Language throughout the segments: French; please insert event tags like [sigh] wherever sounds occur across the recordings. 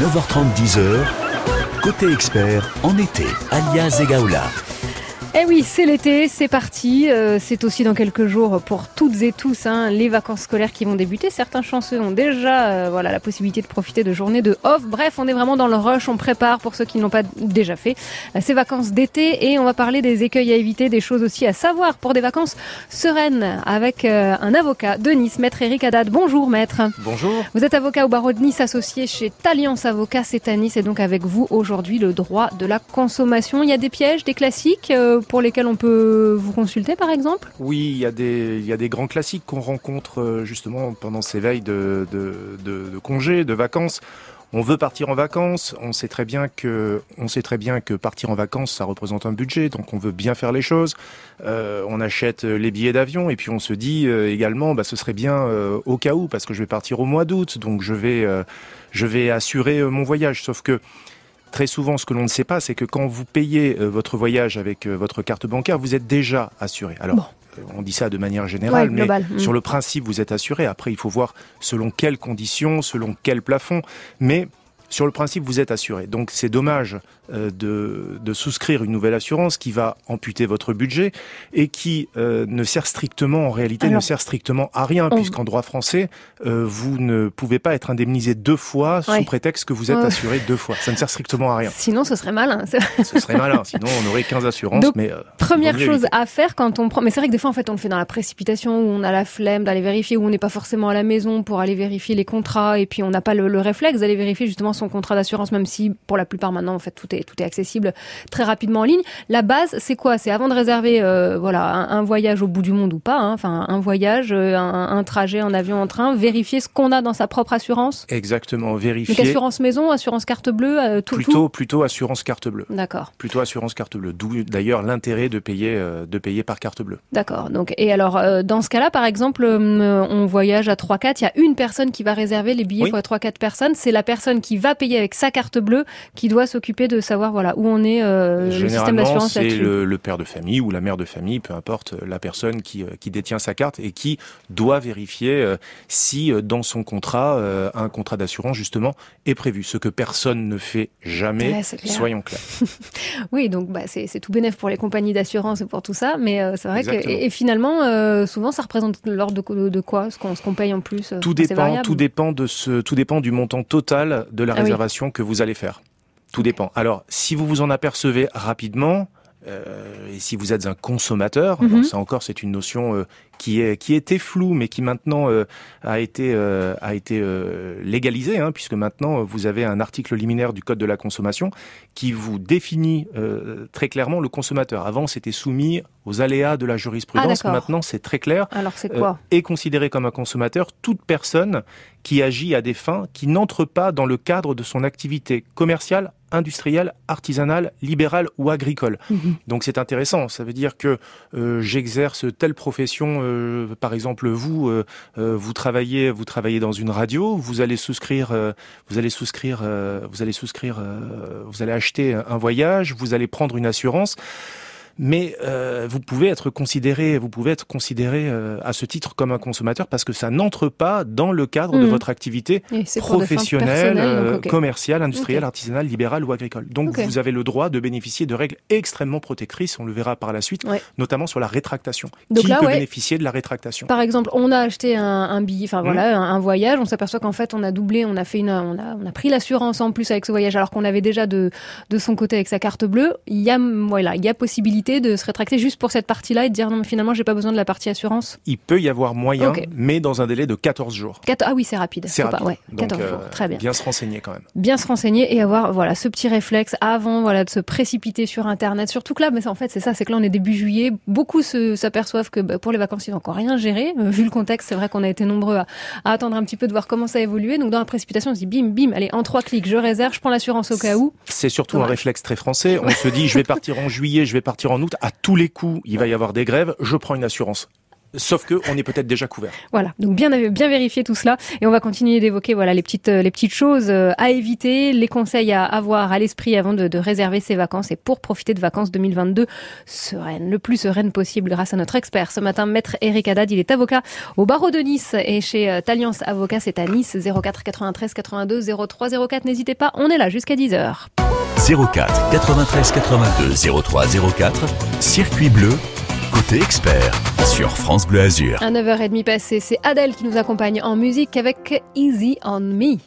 9h30, 10h, côté expert en été, alias Egaola. Eh oui, c'est l'été, c'est parti. Euh, c'est aussi dans quelques jours pour toutes et tous hein, les vacances scolaires qui vont débuter. Certains chanceux ont déjà euh, voilà la possibilité de profiter de journées de off. Bref, on est vraiment dans le rush. On prépare pour ceux qui n'ont pas déjà fait euh, ces vacances d'été et on va parler des écueils à éviter, des choses aussi à savoir pour des vacances sereines avec un avocat de Nice, maître Eric Haddad. Bonjour maître. Bonjour. Vous êtes avocat au barreau de Nice associé chez Taliance Avocat, c'est à Nice et donc avec vous aujourd'hui le droit de la consommation. Il y a des pièges, des classiques pour lesquels on peut vous consulter par exemple? Oui, il y, a des, grands classiques qu'on rencontre euh, justement pendant ces veilles de, congés, de vacances. On veut partir en vacances, on sait très bien que, partir en vacances, ça représente un budget, donc on veut bien faire les choses. Euh, on achète les billets d'avion et puis on se dit euh, également, bah, ce serait bien euh, au cas où parce que je vais partir au mois d'août, donc je vais, euh, je vais assurer mon voyage. Sauf que Très souvent, ce que l'on ne sait pas, c'est que quand vous payez euh, votre voyage avec euh, votre carte bancaire, vous êtes déjà assuré. Alors, bon. euh, on dit ça de manière générale, Ouais, mais global. Mm. sur le principe, vous êtes assuré. Après, il faut voir selon quelles conditions, selon quel plafond. Mais sur le principe, vous êtes assuré. Donc, c'est dommage de, de souscrire une nouvelle assurance qui va amputer votre budget et qui euh, ne sert strictement, en réalité, Alors, ne sert strictement à rien, on- puisqu'en droit français, euh, vous ne pouvez pas être indemnisé deux fois Ouais. sous prétexte que vous êtes assuré deux fois. Ça ne sert strictement à rien. Sinon, ce serait malin. Ce serait malin, [laughs] sinon on aurait 15 assurances, Donc, mais euh, Première chose éviter. à faire quand on prend. Mais c'est vrai que des fois, en fait, on le fait dans la précipitation, où on a la flemme d'aller vérifier, où on n'est pas forcément à la maison pour aller vérifier les contrats, et puis on n'a pas le, le réflexe d'aller vérifier justement son contrat d'assurance, même si pour la plupart maintenant, en fait, tout est tout est accessible très rapidement en ligne. La base, c'est quoi? C'est avant de réserver, euh, voilà, un, un voyage au bout du monde ou pas, hein, enfin un voyage, euh, un, un trajet en avion, en train, vérifier ce qu'on a dans sa propre assurance. Exactement, Donc vérifier. assurance maison, assurance carte bleue, euh, tout, Plutôt, plutôt assurance carte bleue. D'accord. Plutôt assurance carte bleue. D'où d'ailleurs l'intérêt de payer, euh, de payer par carte bleue. D'accord. Donc, et alors, dans ce cas-là, par exemple, on voyage à 3-4, il y a une personne qui va réserver les billets Oui. pour 3-4 personnes. C'est la personne qui va payer avec sa carte bleue qui doit s'occuper de savoir voilà où on est euh, le système d'assurance c'est le, le père de famille ou la mère de famille, peu importe euh, la personne qui, euh, qui détient sa carte et qui doit vérifier euh, si dans son contrat, un contrat d'assurance justement est prévu. Ce que personne ne fait jamais, Ouais, c'est clair. soyons clairs. [laughs] Oui, donc bah, c'est tout bénef pour les compagnies d'assurance et pour tout ça, mais euh, c'est vrai que et, et finalement, euh, souvent, ça représente l'ordre de, quoi ce qu'on qu'on paye en plus. Tout dépend, tout dépend de ce, tout dépend du montant total de la Ah oui. réservation que vous allez faire. Tout dépend. Alors, si vous vous en apercevez rapidement, euh, et si vous êtes un consommateur, Mhm. alors ça encore c'est une notion euh, qui est qui était floue, mais qui maintenant euh, a été euh, a été euh, légalisée, hein, puisque maintenant euh, vous avez un article liminaire du code de la consommation qui vous définit très clairement le consommateur. Avant, c'était soumis aux aléas de la jurisprudence. d'accord. maintenant, c'est très clair Alors c'est quoi? est considéré comme un consommateur toute personne qui agit à des fins qui n'entrent pas dans le cadre de son activité commerciale, industrielle, artisanale, libérale ou agricole. Mhm. Donc c'est intéressant. Ça veut dire que euh, j'exerce telle profession. Euh, par exemple, vous, euh, euh, vous travaillez, vous travaillez dans une radio. Vous allez souscrire, euh, vous allez souscrire, euh, vous allez souscrire, euh, vous allez acheter un voyage. Vous allez prendre une assurance. Mais euh, vous pouvez être considéré, vous pouvez être considéré euh, à ce titre comme un consommateur parce que ça n'entre pas dans le cadre de Mhm. votre activité professionnelle, euh, commerciale, industrielle, artisanale, libérale ou agricole. Donc vous avez le droit de bénéficier de règles extrêmement protectrices, on le verra par la suite, Ouais. notamment sur la rétractation. Donc Qui là, peut ouais. bénéficier de la rétractation Par exemple, on a acheté un, un billet, enfin Mhm. voilà, un, un voyage. On s'aperçoit qu'en fait, on a doublé, on a fait une, on a, on a pris l'assurance en plus avec ce voyage, alors qu'on avait déjà de, de son côté avec sa carte bleue. Il y a, voilà, il y a possibilité de se rétracter juste pour cette partie-là et de dire non, mais finalement, j'ai pas besoin de la partie assurance. Il peut y avoir moyen, mais dans un délai de 14 jours. Quat- ah oui, c'est rapide. C'est pas- rapide. ouais, Donc, 14 euh, jours, très bien. Bien se renseigner quand même. Bien se renseigner et avoir voilà ce petit réflexe avant voilà de se précipiter sur Internet. Surtout que là, mais en fait, c'est ça, c'est que là, on est début juillet. Beaucoup s'aperçoivent que bah, pour les vacances, ils n'ont encore rien géré. Euh, vu le contexte, c'est vrai qu'on a été nombreux à, à attendre un petit peu de voir comment ça évoluait. Donc dans la précipitation, on se dit bim, bim, allez, en trois clics, je réserve, je prends l'assurance au cas où. C'est surtout un réflexe très français. On se dit, je vais partir en juillet, je vais partir en août. À tous les coups, il va y avoir des grèves. Je prends une assurance. Sauf que on est peut-être déjà couvert. Voilà, donc bien bien vérifier tout cela et on va continuer d'évoquer voilà les petites les petites choses à éviter, les conseils à avoir à l'esprit avant de, de, réserver ses vacances et pour profiter de vacances 2022 sereine, le plus sereine possible grâce à notre expert ce matin, maître Eric Haddad, il est avocat au barreau de Nice et chez Taliance Avocat, c'est à Nice 04 93 82 03 04. N'hésitez pas, on est là jusqu'à 10h. 04 93 82 03 04, circuit bleu, côté expert sur France Bleu Azur. À 9h30 passé, c'est Adèle qui nous accompagne en musique avec Easy on Me.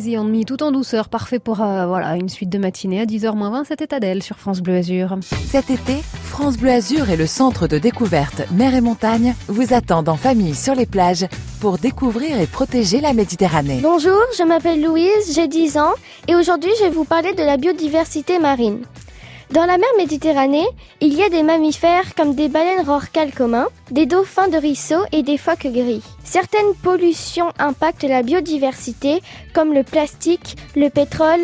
Easy on Me, tout en douceur, parfait pour euh, voilà une suite de matinée à 10h20. C'était Adèle sur France Bleu Azur. Cet été, France Bleu Azur et le centre de découverte Mer et Montagne vous attendent en famille sur les plages pour découvrir et protéger la Méditerranée. Bonjour, je m'appelle Louise, j'ai 10 ans et aujourd'hui je vais vous parler de la biodiversité marine. Dans la mer Méditerranée, il y a des mammifères comme des baleines rorquales communs, des dauphins de ruisseau et des phoques gris. Certaines pollutions impactent la biodiversité comme le plastique, le pétrole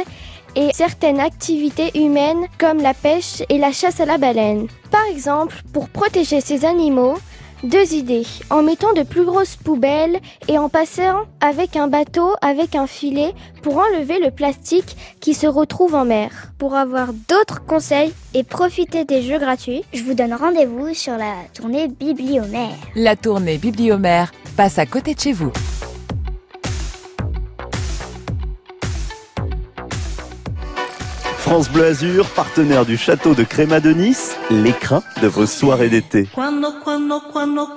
et certaines activités humaines comme la pêche et la chasse à la baleine. Par exemple, pour protéger ces animaux, deux idées. En mettant de plus grosses poubelles et en passant avec un bateau avec un filet pour enlever le plastique qui se retrouve en mer. Pour avoir d'autres conseils et profiter des jeux gratuits, je vous donne rendez-vous sur la tournée Bibliomère. La tournée Bibliomère passe à côté de chez vous. France Bleu Azur, partenaire du château de Créma de Nice, l'écrin de vos soirées d'été.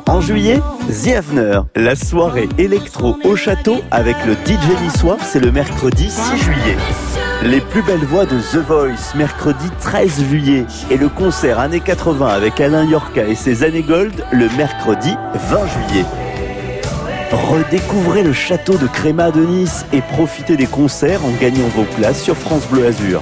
En juillet, The Avener, la soirée électro au château avec le DJ niçois, c'est le mercredi 6 juillet. Les plus belles voix de The Voice, mercredi 13 juillet. Et le concert années 80 avec Alain Yorka et ses années gold, le mercredi 20 juillet. Redécouvrez le château de Créma de Nice et profitez des concerts en gagnant vos places sur France Bleu Azur.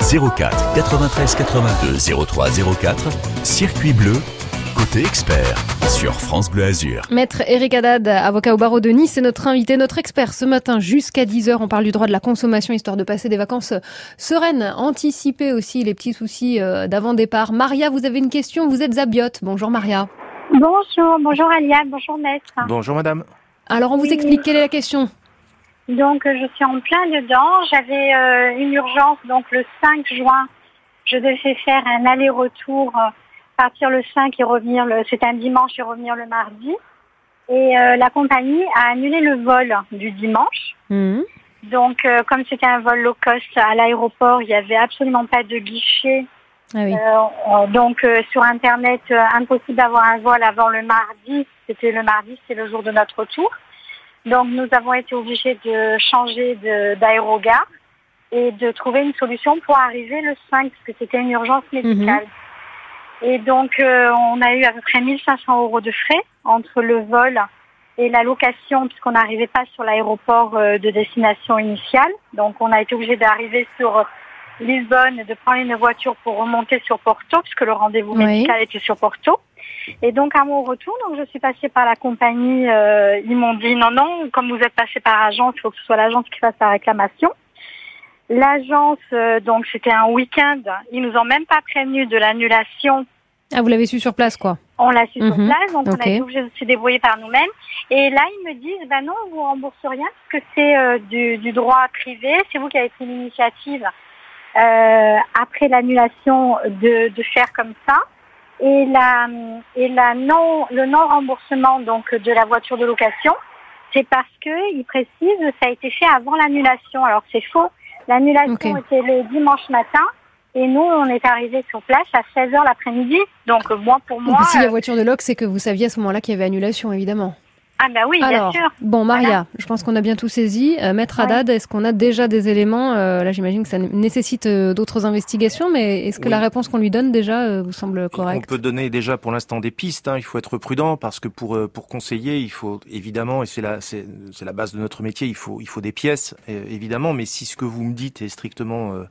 04 93 82 03 04, circuit bleu, côté expert, sur France Bleu Azur. Maître Eric Haddad, avocat au barreau de Nice, est notre invité, notre expert ce matin jusqu'à 10h. On parle du droit de la consommation, histoire de passer des vacances sereines, anticiper aussi les petits soucis euh, d'avant départ. Maria, vous avez une question, vous êtes à. Bonjour Maria. Bonjour, bonjour Aliane, bonjour maître. Bonjour madame. Alors on vous explique quelle est la question Donc je suis en plein dedans. J'avais euh, une urgence donc le 5 juin. Je devais faire un aller-retour, euh, partir le 5 et revenir le. C'est un dimanche et revenir le mardi. Et euh, la compagnie a annulé le vol du dimanche. Mhm. Donc euh, comme c'était un vol low cost à l'aéroport, il n'y avait absolument pas de guichet. Ah oui. Donc euh, sur internet, impossible d'avoir un vol avant le mardi. C'était le mardi, c'est le jour de notre retour. Donc nous avons été obligés de changer d'aérogare et de trouver une solution pour arriver le 5 parce que c'était une urgence médicale. Et donc euh, on a eu à peu près 1500 euros de frais entre le vol et la location puisqu'on n'arrivait pas sur l'aéroport euh, de destination initiale. Donc on a été obligé d'arriver sur Lisbonne de prendre une voiture pour remonter sur Porto puisque le rendez-vous Oui. médical était sur Porto. Et donc à mon retour, donc je suis passée par la compagnie. euh, ils m'ont dit non non, comme vous êtes passé par agence, il faut que ce soit l'agence qui fasse la réclamation. L'agence, euh, donc c'était un week-end. Ils nous ont même pas prévenu de l'annulation. Ah, vous l'avez su sur place quoi On l'a su sur Mhm. place, donc on a été obligé de se débrouiller par nous-mêmes. Et là, ils me disent, ben non, on vous rembourse rien parce que c'est euh, du, du droit privé. C'est vous qui avez pris l'initiative après l'annulation de, de faire comme ça. Et la et la non le non remboursement donc de la voiture de location, c'est parce que ils précisent ça a été fait avant l'annulation. Alors c'est faux. L'annulation Ok. était le dimanche matin. Et nous, on est arrivés sur place à 16h l'après-midi. Donc, euh, moi, pour moi... Si la euh, voiture de Locke, c'est que vous saviez à ce moment-là qu'il y avait annulation, évidemment. Ah bah oui, Alors, bien sûr. bon, Maria, Voilà. je pense qu'on a bien tout saisi. Euh, Maître Ouais. Haddad, est-ce qu'on a déjà des éléments euh, Là, j'imagine que ça nécessite euh, d'autres investigations, mais est-ce que Oui. la réponse qu'on lui donne déjà euh, vous semble On correcte? peut donner déjà pour l'instant des pistes. hein. Il faut être prudent parce que pour euh, pour conseiller, il faut évidemment et c'est la c'est c'est la base de notre métier. Il faut il faut des pièces euh, évidemment. Mais si ce que vous me dites est strictement euh,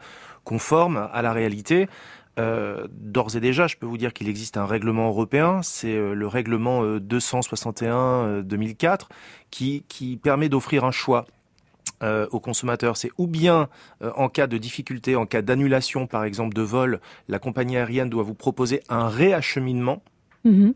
conforme à la réalité. Euh, D'ores et déjà, je peux vous dire qu'il existe un règlement européen, c'est euh, le règlement euh, 261-2004, qui, qui permet d'offrir un choix euh, aux consommateurs. C'est ou bien euh, en cas de difficulté, en cas d'annulation par exemple de vol, la compagnie aérienne doit vous proposer un réacheminement Mhm.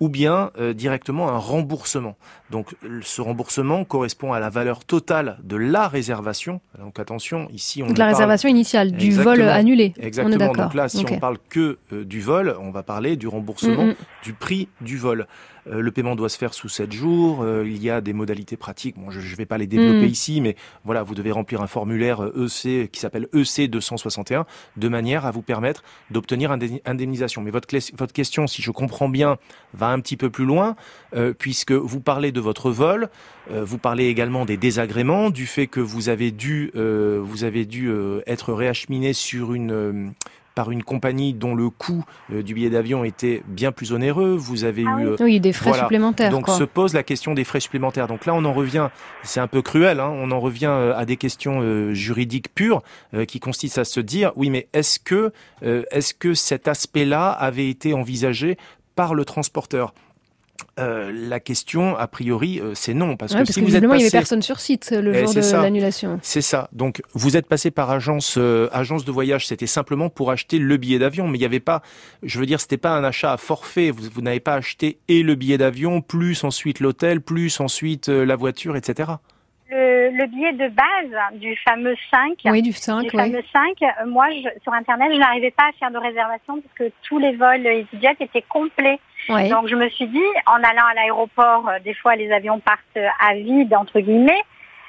Ou bien euh, directement un remboursement. Donc le- ce remboursement correspond à la valeur totale de la réservation. Donc attention, ici on Donc la parle- réservation initiale du Exactement. vol annulé. On est Exactement. Donc là, si Ok. on parle que euh, du vol, on va parler du remboursement Mm, mm. du prix du vol. Euh, le paiement doit se faire sous 7 jours. euh, il y a des modalités pratiques. Bon, je ne vais pas les développer Mm. ici, mais voilà, vous devez remplir un formulaire euh, EC qui s'appelle E EC 261 de manière à vous permettre d'obtenir une indemnisation. Mais votre, votre question, si je comprends bien, va un petit peu plus loin, puisque vous parlez de votre vol, vous parlez également des désagréments, du fait que vous avez dû, vous avez dû être réacheminé sur une par une compagnie dont le coût euh, du billet d'avion était bien plus onéreux. Vous avez ah eu oui. des frais supplémentaires. Donc se pose la question des frais supplémentaires. Donc là, on en revient. C'est un peu cruel. Hein, on en revient euh, à des questions euh, juridiques pures qui consistent à se dire oui, mais est-ce que est-ce que cet aspect-là avait été envisagé par le transporteur euh, la question, a priori, euh, c'est non. Parce que si vous êtes passé... il n'y avait personne sur site le eh, jour de l'annulation. C'est ça. Donc, vous êtes passé par agence, euh, agence de voyage. C'était simplement pour acheter le billet d'avion. Mais il n'y avait pas, je veux dire, c'était pas un achat à forfait. Vous, n'avez pas acheté et le billet d'avion, plus ensuite l'hôtel, plus ensuite la voiture, etc. Le, billet de base du fameux 5, oui, du 5, fameux 5 moi, sur Internet, je n'arrivais pas à faire de réservation parce que tous les vols EasyJet étaient complets. Donc je me suis dit, en allant à l'aéroport, euh, des fois les avions partent euh, à vide, entre guillemets.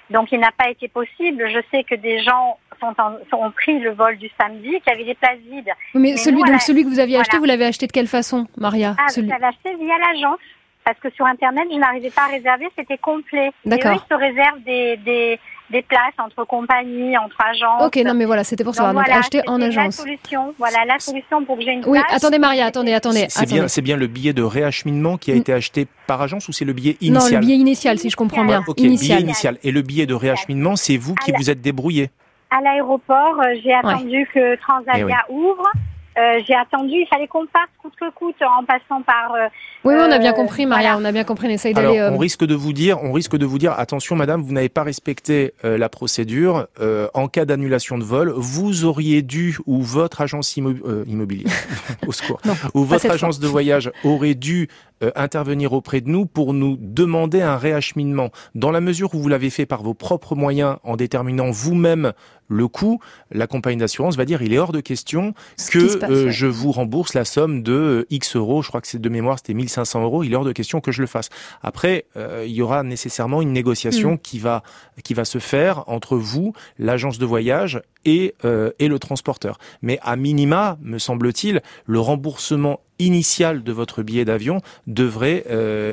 Donc il n'a pas été possible. Je sais que des gens sont ont pris le vol du samedi, qui avait des places vides. Mais, celui, donc celui que vous aviez acheté, vous l'avez acheté de quelle façon, Maria? Ah, Je l'avais acheté via l'agence. Parce que sur Internet, je n'arrivais pas à réserver, c'était complet. D'accord. Et eux, ils se réservent des, des, des places entre compagnies, entre agences. Ok, non mais voilà, c'était pour ça. Donc, acheter en agence. La solution, voilà la solution pour que j'ai une Oui, attendez Maria, attendez, attendez. C'est bien, c'est bien le billet de réacheminement qui a mm. été acheté par agence ou c'est le billet initial Non, le billet initial, si je comprends bien. ok, initial. billet initial. Et le billet de réacheminement, c'est vous qui vous êtes débrouillé À l'aéroport, euh, j'ai attendu que Transavia eh ouvre. Euh, j'ai attendu, il fallait qu'on parte coûte que coûte en passant par. Euh, oui, on a bien compris, Maria, on a bien compris. On essaye d'aller. On risque de vous dire, on risque de vous dire, attention, madame, vous n'avez pas respecté la procédure. en cas d'annulation de vol, vous auriez dû ou votre agence immobilière, [laughs] au secours, ou votre agence de voyage aurait dû intervenir auprès de nous pour nous demander un réacheminement. Dans la mesure où vous l'avez fait par vos propres moyens en déterminant vous-même le coût, la compagnie d'assurance va dire il est hors de question que euh, je vous rembourse la somme de euh, X euros, je crois que c'est de mémoire c'était 1500 euros, il est hors de question que je le fasse. Après, euh, il y aura nécessairement une négociation mm. qui va qui va se faire entre vous, l'agence de voyage et et le transporteur. Mais à minima, me semble-t-il, le remboursement initial de votre billet d'avion devrait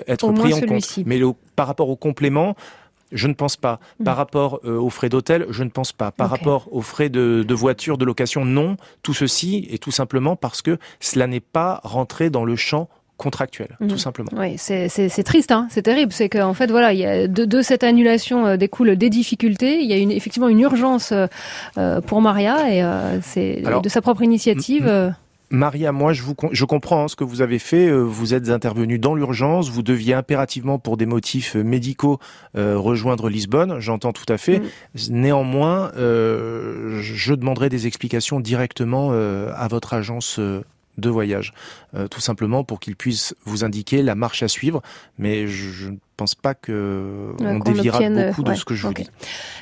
être pris en compte. Mais par rapport au complément, je ne pense pas. Par mm. rapport euh, aux frais d'hôtel, je ne pense pas. Par rapport aux frais de, de, voiture, de location, non. Tout ceci est tout simplement parce que cela n'est pas rentré dans le champ contractuel, tout mm. simplement. Oui, c'est triste, hein c'est terrible. C'est qu'en fait, voilà, il y a de, de cette annulation euh, découlent des difficultés. Il y a une, effectivement une urgence euh, pour Maria et c'est de sa propre initiative. Maria, moi, je, vous, je comprends hein, ce que vous avez fait. Euh, vous êtes intervenu dans l'urgence. Vous deviez impérativement, pour des motifs euh, médicaux, euh, rejoindre Lisbonne. J'entends tout à fait. Mm. Néanmoins, je demanderai des explications directement à votre agence de voyage, tout simplement pour qu'ils puissent vous indiquer la marche à suivre. Mais je ne pense pas que on déviera beaucoup de ce que je vous dis.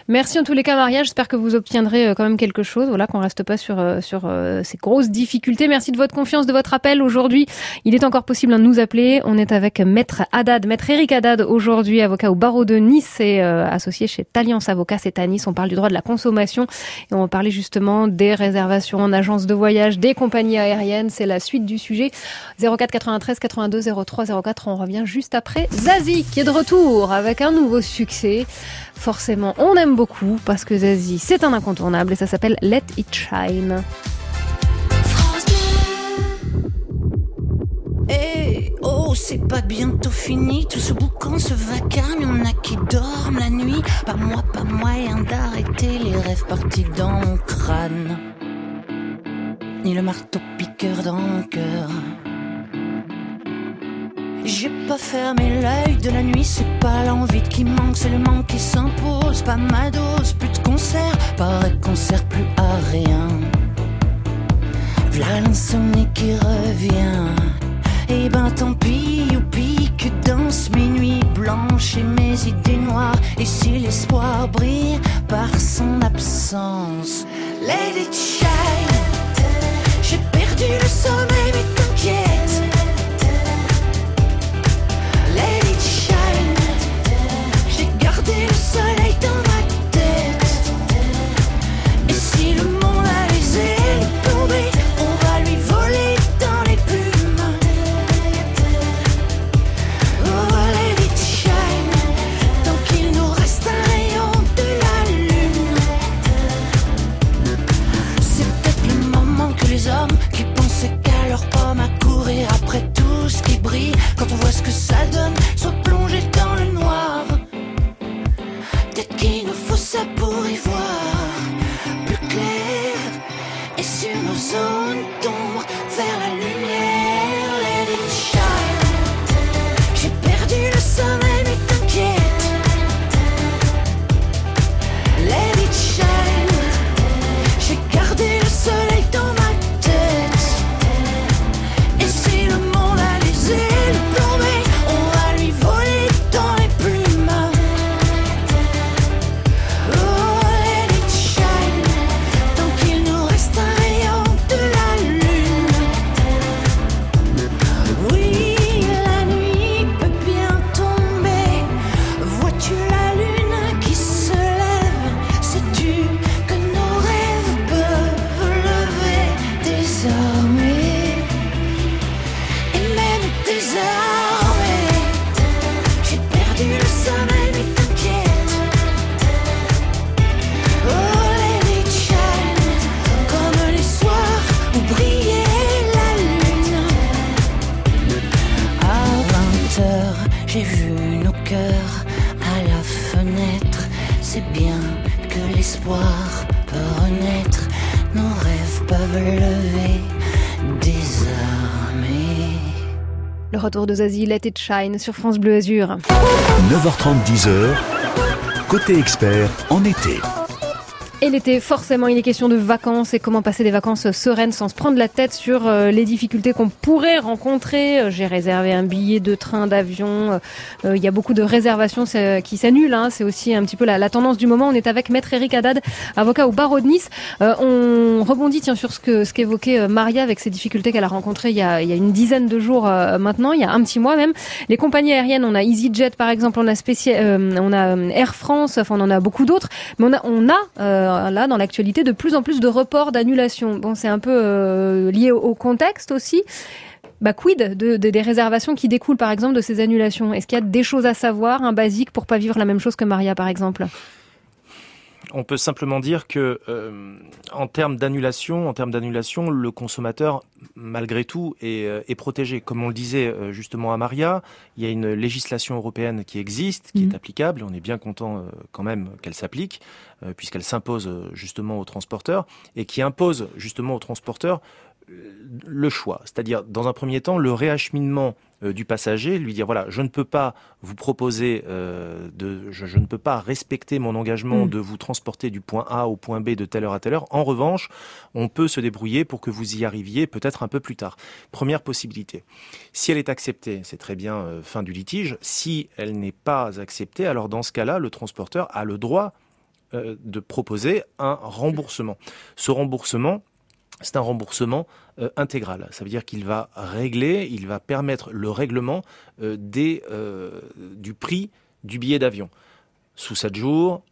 Merci en tous les cas, Maria. J'espère que vous obtiendrez euh, quand même quelque chose. Voilà, qu'on reste pas sur euh, sur euh, ces grosses difficultés. Merci de votre confiance, de votre appel aujourd'hui. Il est encore possible de nous appeler. On est avec Maître Haddad, Maître Eric Haddad aujourd'hui, avocat au barreau de Nice et associé chez Alliance Avocat. C'est à Nice. On parle du droit de la consommation et on va parler justement des réservations en agence de voyage, des compagnies aériennes. C'est la suite du sujet. 04 93 82 03 04. On revient juste après Zazie qui est de retour avec un nouveau succès forcément on aime beaucoup parce que Zazie c'est un incontournable et ça s'appelle Let It Shine. Eh, oh, c'est pas bientôt fini, tout ce boucan, ce vacarme, y'en a qui dorment la nuit. Pas moi, pas moyen d'arrêter les rêves partis dans mon crâne. Ni le marteau piqueur dans mon cœur. J'ai pas fermé l'œil de la nuit, c'est pas l'envie qui manque, c'est le manque qui s'impose. Pas ma dose, plus de concert, pareil qu'on sert plus à rien. V'là l'insomnie qui revient. Eh ben tant pis, youpi, que danse mes nuits blanches et mes idées noires. Et si l'espoir brille par son absence, it shine. J'ai perdu le sommeil, quand on voit ce que ça donne. Zazie, Let It Shine sur France Bleu Azur. 9h30, 10h, côté expert en été. Et l'été, forcément, il est question de vacances et comment passer des vacances sereines sans se prendre la tête sur euh, les difficultés qu'on pourrait rencontrer. Euh, j'ai réservé un billet de train, d'avion. Euh, il y a beaucoup de réservations qui s'annulent. Hein. C'est aussi un petit peu la, tendance du moment. On est avec Maître Eric Haddad, avocat au barreau de Nice. on rebondit tiens, sur ce que ce qu'évoquait Maria avec ces difficultés qu'elle a rencontrées il y a, il y a une dizaine de jours maintenant, il y a un petit mois même. Les compagnies aériennes, on a EasyJet par exemple, on a, spécial, on a Air France, enfin on en a beaucoup d'autres. Mais on a, on a là dans l'actualité de plus en plus de reports, d'annulations. Bon, c'est un peu euh, lié au, contexte aussi. Bah, quid de, des réservations qui découlent par exemple de ces annulations? Est-ce qu'il y a des choses à savoir, un basique pour pas vivre la même chose que Maria par exemple? On peut simplement dire que euh, en termes d'annulation, en termes d'annulation, le consommateur, malgré tout, est, euh, est, protégé. Comme on le disait euh, justement à Maria, il y a une législation européenne qui existe, qui est mhm. applicable. On est bien content quand même qu'elle s'applique, puisqu'elle s'impose justement aux transporteurs et qui impose justement aux transporteurs le choix. C'est-à-dire, dans un premier temps, le réacheminement euh, du passager, lui dire voilà, je ne peux pas vous proposer euh, de, je, ne peux pas respecter mon engagement mm. de vous transporter du point A au point B de telle heure à telle heure. En revanche, on peut se débrouiller pour que vous y arriviez peut-être un peu plus tard. Première possibilité. Si elle est acceptée, c'est très bien, euh, fin du litige. Si elle n'est pas acceptée, alors dans ce cas-là, le transporteur a le droit de proposer un remboursement. Ce remboursement, c'est un remboursement euh, intégral. Ça veut dire qu'il va régler, il va permettre le règlement euh, des, euh, du prix du billet d'avion. Sous 7 jours,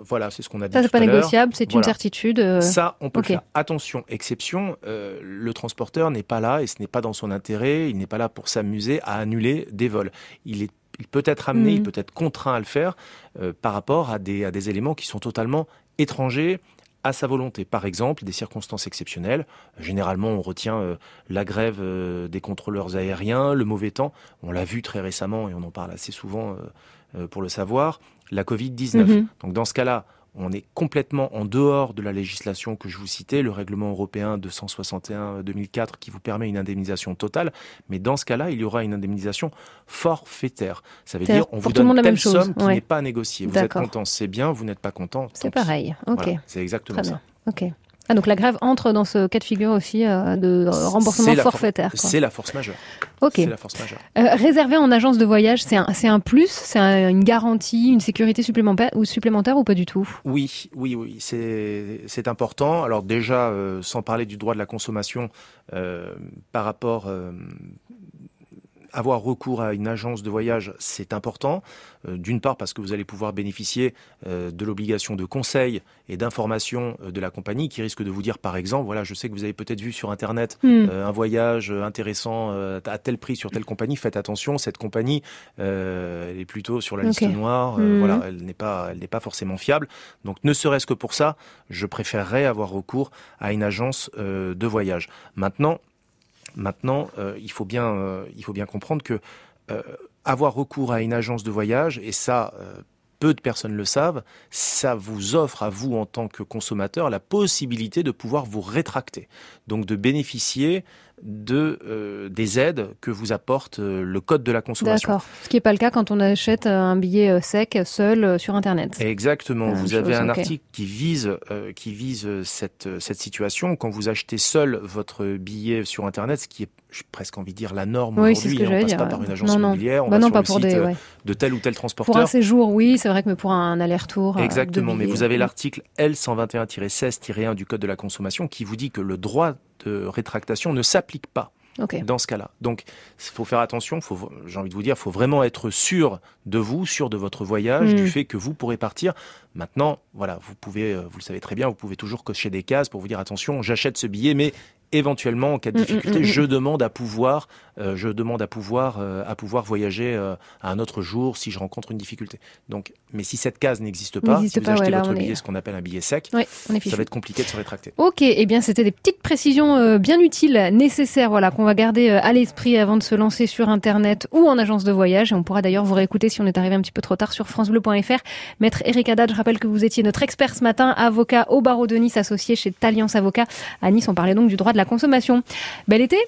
voilà, c'est ce qu'on a dit. Ça, c'est pas négociable, c'est une certitude. Ça, on peut le faire. Attention, exception, le transporteur n'est pas là et ce n'est pas dans son intérêt, il n'est pas là pour s'amuser à annuler des vols. Il est il peut être amené, il hmm. peut être contraint à le faire par rapport à des, à des éléments qui sont totalement étrangers à sa volonté. Par exemple, des circonstances exceptionnelles. Généralement, on retient euh, la grève euh, des contrôleurs aériens, le mauvais temps. On l'a vu très récemment et on en parle assez souvent euh, pour le savoir. La Covid-19. Mhm. Donc dans ce cas-là, on est complètement en dehors de la législation que je vous citais, le règlement européen 261-2004 qui vous permet une indemnisation totale. Mais dans ce cas-là, il y aura une indemnisation forfaitaire. Ça veut dire on vous donne telle somme qui n'est pas négociée. Vous êtes content, c'est bien. Vous n'êtes pas content. C'est pareil. Ok. c'est exactement ça. Ok. Ah, donc la grève entre dans ce cas de figure aussi euh, de remboursement forfaitaire. C'est la force majeure. Ok. C'est la force majeure. Euh, réservé en agence de voyage, c'est un, un, plus, c'est une garantie, une sécurité supplémentaire ou supplémentaire ou pas du tout? Oui, oui, oui, c'est important. Alors déjà, euh, sans parler du droit de la consommation par rapport avoir recours à une agence de voyage, c'est important. Euh, d'une part parce que vous allez pouvoir bénéficier euh, de l'obligation de conseil et d'information euh, de la compagnie qui risque de vous dire, par exemple, voilà, je sais que vous avez peut-être vu sur Internet hmm. un voyage intéressant à tel prix sur telle compagnie. Faites attention, cette compagnie elle est plutôt sur la liste noire. Hmm. voilà, elle n'est pas, elle n'est pas forcément fiable. Donc, ne serait-ce que pour ça, je préférerais avoir recours à une agence de voyage. Maintenant, Maintenant, euh, il, faut bien, euh, il faut bien comprendre que euh, avoir recours à une agence de voyage, et ça, peu de personnes le savent, ça vous offre à vous en tant que consommateur la possibilité de pouvoir vous rétracter, donc de bénéficier de euh, des aides que vous apporte euh, le code de la consommation. D'accord. Ce qui n'est pas le cas quand on achète euh, un billet sec seul sur Internet. Exactement. vous avez un article qui vise qui vise cette cette situation. Quand vous achetez seul votre billet sur Internet, ce qui est j'ai presque envie de dire la norme oui, aujourd'hui. Hein, on passe pas par une agence immobilière, on bah va non, sur le site des, de tel ou tel transporteur. Pour un séjour, oui, c'est vrai que mais pour un aller-retour. Exactement, mais vous avez l'article L121-16-1 du Code de la consommation qui vous dit que le droit de rétractation ne s'applique pas dans ce cas-là. Donc, il faut faire attention. J'ai envie de vous dire, il faut vraiment être sûr de vous, sûr de votre voyage, du mm. fait que vous pourrez partir. Maintenant, voilà, vous pouvez, euh, vous le savez très bien, vous pouvez toujours cocher des cases pour vous dire attention, j'achète ce billet, mais éventuellement en cas de Mm, mm, difficulté, mm, je demande à pouvoir, euh, je demande à pouvoir, euh, à pouvoir voyager euh, à un autre jour si je rencontre une difficulté. Donc, mais si cette case n'existe pas, si vous pas, achetez ouais, votre est- billet, ce qu'on appelle un billet sec, ça va être compliqué de se rétracter. Ok, eh bien c'était des petites précisions bien utiles, nécessaires, voilà, qu'on va garder à l'esprit avant de se lancer sur Internet ou en agence de voyage. Et on pourra d'ailleurs vous réécouter si on est arrivé un petit peu trop tard sur francebleu.fr. Maître Eric Haddad, je rappelle que vous étiez notre expert ce matin, avocat au barreau de Nice, associé chez Talliance Avocat. À Nice, on parlait donc du droit de la consommation. Bel été